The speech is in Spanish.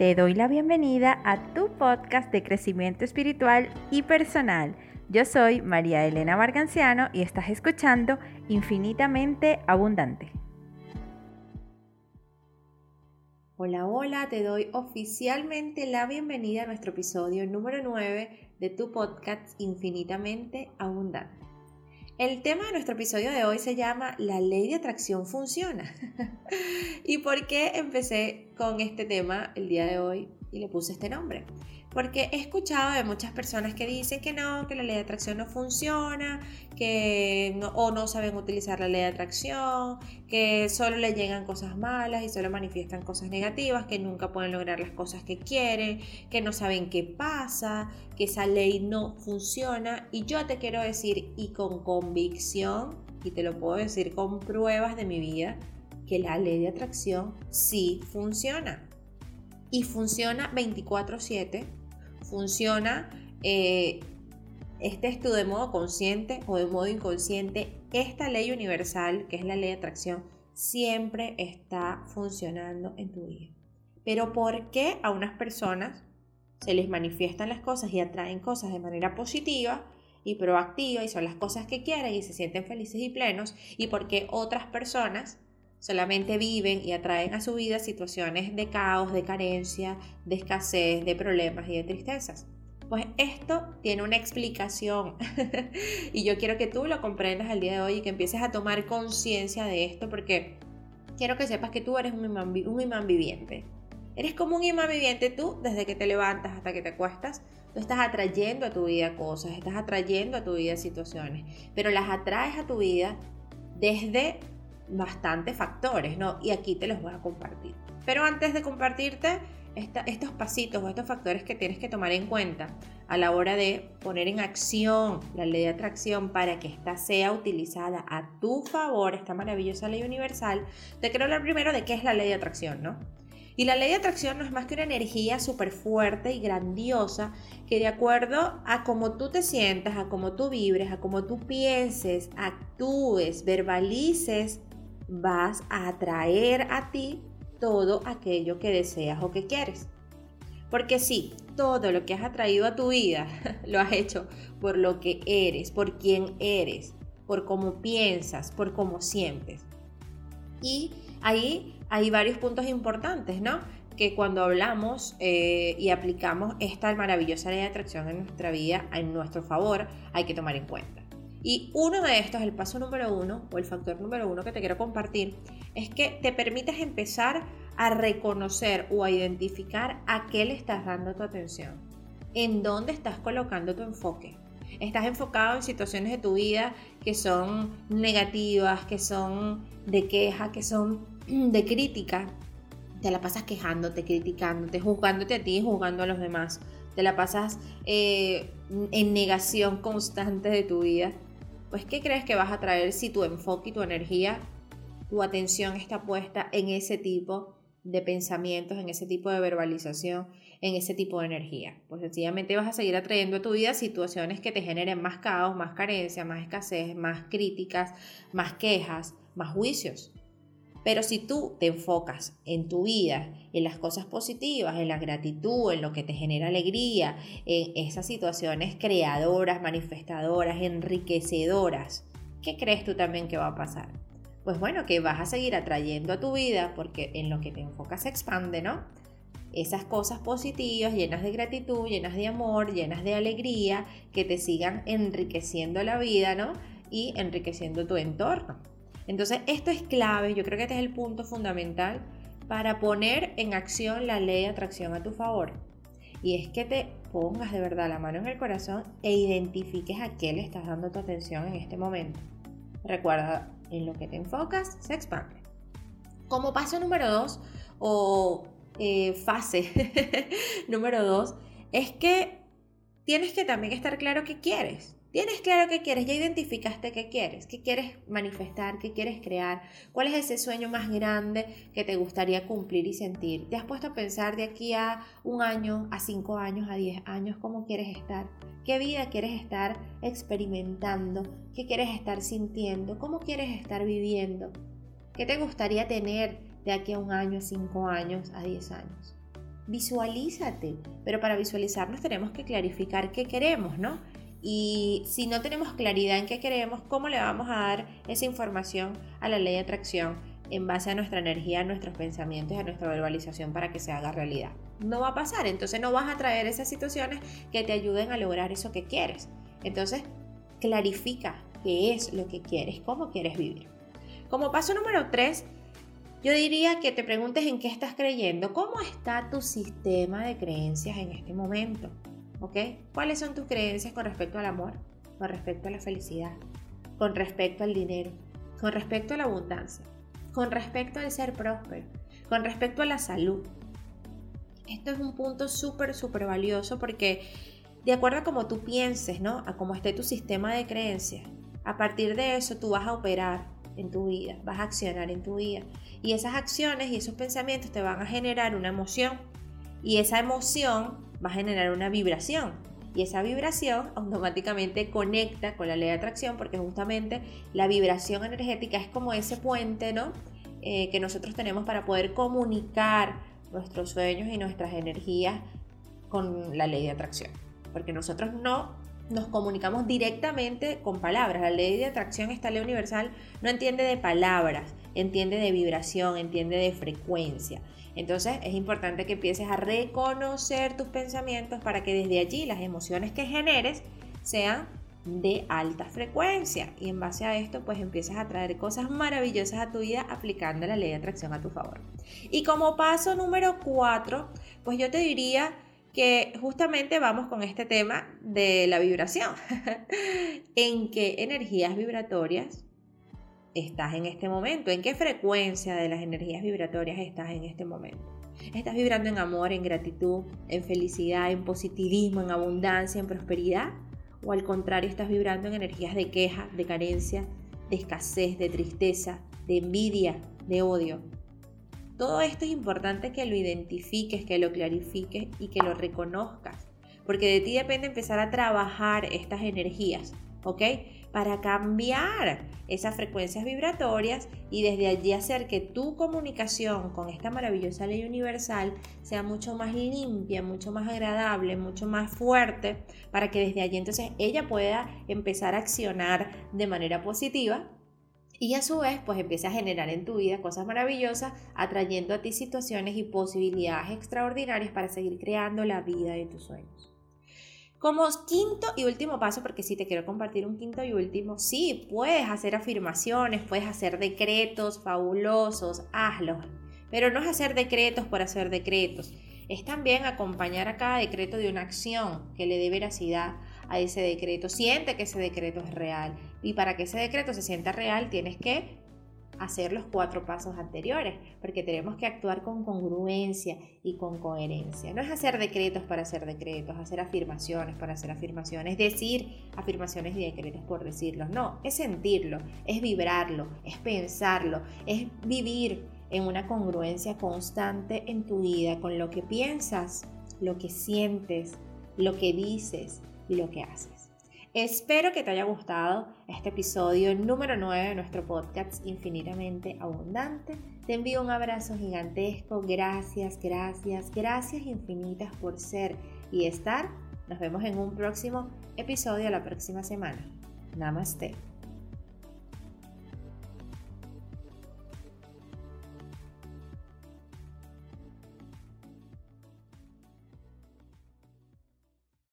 Te doy la bienvenida a tu podcast de crecimiento espiritual y personal. Yo soy María Elena Marganciano y estás escuchando Infinitamente Abundante. Hola, hola, te doy oficialmente la bienvenida a nuestro episodio número 9 de tu podcast Infinitamente Abundante. El tema de nuestro episodio de hoy se llama La ley de atracción funciona. ¿Y por qué empecé con este tema el día de hoy y le puse este nombre? Porque he escuchado de muchas personas que dicen que no, que la ley de atracción no funciona, que no, o no saben utilizar la ley de atracción, que solo le llegan cosas malas y solo manifiestan cosas negativas, que nunca pueden lograr las cosas que quieren, que no saben qué pasa, que esa ley no funciona. Y yo te quiero decir, y con convicción, y te lo puedo decir con pruebas de mi vida, que la ley de atracción sí funciona. Y funciona 24/7 funciona, eh, estés tú de modo consciente o de modo inconsciente, esta ley universal, que es la ley de atracción, siempre está funcionando en tu vida. Pero ¿por qué a unas personas se les manifiestan las cosas y atraen cosas de manera positiva y proactiva y son las cosas que quieren y se sienten felices y plenos? ¿Y por qué otras personas solamente viven y atraen a su vida situaciones de caos, de carencia, de escasez, de problemas y de tristezas. Pues esto tiene una explicación y yo quiero que tú lo comprendas el día de hoy y que empieces a tomar conciencia de esto porque quiero que sepas que tú eres un imán viviente. Eres como un imán viviente tú desde que te levantas hasta que te acuestas. Tú estás atrayendo a tu vida cosas, estás atrayendo a tu vida situaciones, pero las atraes a tu vida desde bastantes factores, ¿no? Y aquí te los voy a compartir. Pero antes de compartirte estos pasitos o estos factores que tienes que tomar en cuenta a la hora de poner en acción la ley de atracción para que ésta sea utilizada a tu favor, esta maravillosa ley universal, te quiero hablar primero de qué es la ley de atracción, ¿no? Y la ley de atracción no es más que una energía súper fuerte y grandiosa que de acuerdo a cómo tú te sientas, a cómo tú vibres, a cómo tú pienses, actúes, verbalices, vas a atraer a ti todo aquello que deseas o que quieres. Porque sí, todo lo que has atraído a tu vida lo has hecho por lo que eres, por quién eres, por cómo piensas, por cómo sientes. Y ahí hay varios puntos importantes, ¿no? Que cuando hablamos eh, y aplicamos esta maravillosa ley de atracción en nuestra vida, en nuestro favor, hay que tomar en cuenta. Y uno de estos, el paso número uno o el factor número uno que te quiero compartir, es que te permites empezar a reconocer o a identificar a qué le estás dando tu atención, en dónde estás colocando tu enfoque. Estás enfocado en situaciones de tu vida que son negativas, que son de queja, que son de crítica. Te la pasas quejándote, criticándote, juzgándote a ti y juzgando a los demás. Te la pasas eh, en negación constante de tu vida pues ¿qué crees que vas a traer si tu enfoque y tu energía, tu atención está puesta en ese tipo de pensamientos, en ese tipo de verbalización, en ese tipo de energía? Pues sencillamente vas a seguir atrayendo a tu vida situaciones que te generen más caos, más carencia, más escasez, más críticas, más quejas, más juicios. Pero si tú te enfocas en tu vida, en las cosas positivas, en la gratitud, en lo que te genera alegría, en esas situaciones creadoras, manifestadoras, enriquecedoras, ¿qué crees tú también que va a pasar? Pues bueno, que vas a seguir atrayendo a tu vida porque en lo que te enfocas se expande, ¿no? Esas cosas positivas, llenas de gratitud, llenas de amor, llenas de alegría, que te sigan enriqueciendo la vida, ¿no? Y enriqueciendo tu entorno. Entonces, esto es clave, yo creo que este es el punto fundamental para poner en acción la ley de atracción a tu favor. Y es que te pongas de verdad la mano en el corazón e identifiques a qué le estás dando tu atención en este momento. Recuerda, en lo que te enfocas se expande. Como paso número dos o eh, fase número dos es que tienes que también estar claro qué quieres. Tienes claro qué quieres, ya identificaste qué quieres, qué quieres manifestar, qué quieres crear, cuál es ese sueño más grande que te gustaría cumplir y sentir. ¿Te has puesto a pensar de aquí a un año, a cinco años, a diez años, cómo quieres estar? ¿Qué vida quieres estar experimentando? ¿Qué quieres estar sintiendo? ¿Cómo quieres estar viviendo? ¿Qué te gustaría tener de aquí a un año, a cinco años, a diez años? visualízate. Pero para visualizarnos tenemos que clarificar qué queremos, ¿no? Y si no tenemos claridad en qué queremos, ¿cómo le vamos a dar esa información a la ley de atracción en base a nuestra energía, a nuestros pensamientos a nuestra verbalización para que se haga realidad? No va a pasar, entonces no vas a traer esas situaciones que te ayuden a lograr eso que quieres. Entonces, clarifica qué es lo que quieres, cómo quieres vivir. Como paso número 3, yo diría que te preguntes en qué estás creyendo, cómo está tu sistema de creencias en este momento. ¿Ok? ¿Cuáles son tus creencias con respecto al amor, con respecto a la felicidad, con respecto al dinero, con respecto a la abundancia, con respecto al ser próspero, con respecto a la salud? Esto es un punto súper, súper valioso porque de acuerdo a cómo tú pienses, ¿no? A cómo esté tu sistema de creencias, a partir de eso tú vas a operar en tu vida, vas a accionar en tu vida. Y esas acciones y esos pensamientos te van a generar una emoción. Y esa emoción va a generar una vibración. Y esa vibración automáticamente conecta con la ley de atracción porque justamente la vibración energética es como ese puente, ¿no? Eh, que nosotros tenemos para poder comunicar nuestros sueños y nuestras energías con la ley de atracción. Porque nosotros no nos comunicamos directamente con palabras. La ley de atracción, esta ley universal, no entiende de palabras, entiende de vibración, entiende de frecuencia. Entonces es importante que empieces a reconocer tus pensamientos para que desde allí las emociones que generes sean de alta frecuencia y en base a esto pues empiezas a traer cosas maravillosas a tu vida aplicando la ley de atracción a tu favor. Y como paso número cuatro, pues yo te diría que justamente vamos con este tema de la vibración, en qué energías vibratorias estás en este momento, en qué frecuencia de las energías vibratorias estás en este momento. ¿Estás vibrando en amor, en gratitud, en felicidad, en positivismo, en abundancia, en prosperidad? ¿O al contrario estás vibrando en energías de queja, de carencia, de escasez, de tristeza, de envidia, de odio? Todo esto es importante que lo identifiques, que lo clarifiques y que lo reconozcas, porque de ti depende empezar a trabajar estas energías, ¿ok? para cambiar esas frecuencias vibratorias y desde allí hacer que tu comunicación con esta maravillosa ley universal sea mucho más limpia, mucho más agradable, mucho más fuerte, para que desde allí entonces ella pueda empezar a accionar de manera positiva y a su vez pues empiece a generar en tu vida cosas maravillosas, atrayendo a ti situaciones y posibilidades extraordinarias para seguir creando la vida de tus sueños. Como quinto y último paso, porque si te quiero compartir un quinto y último, sí, puedes hacer afirmaciones, puedes hacer decretos fabulosos, hazlos, pero no es hacer decretos por hacer decretos, es también acompañar a cada decreto de una acción que le dé veracidad a ese decreto, siente que ese decreto es real y para que ese decreto se sienta real tienes que hacer los cuatro pasos anteriores, porque tenemos que actuar con congruencia y con coherencia. No es hacer decretos para hacer decretos, hacer afirmaciones para hacer afirmaciones, decir afirmaciones y decretos por decirlos. No, es sentirlo, es vibrarlo, es pensarlo, es vivir en una congruencia constante en tu vida con lo que piensas, lo que sientes, lo que dices y lo que haces. Espero que te haya gustado este episodio número 9 de nuestro podcast Infinitamente Abundante. Te envío un abrazo gigantesco. Gracias, gracias, gracias infinitas por ser y estar. Nos vemos en un próximo episodio la próxima semana. Namaste.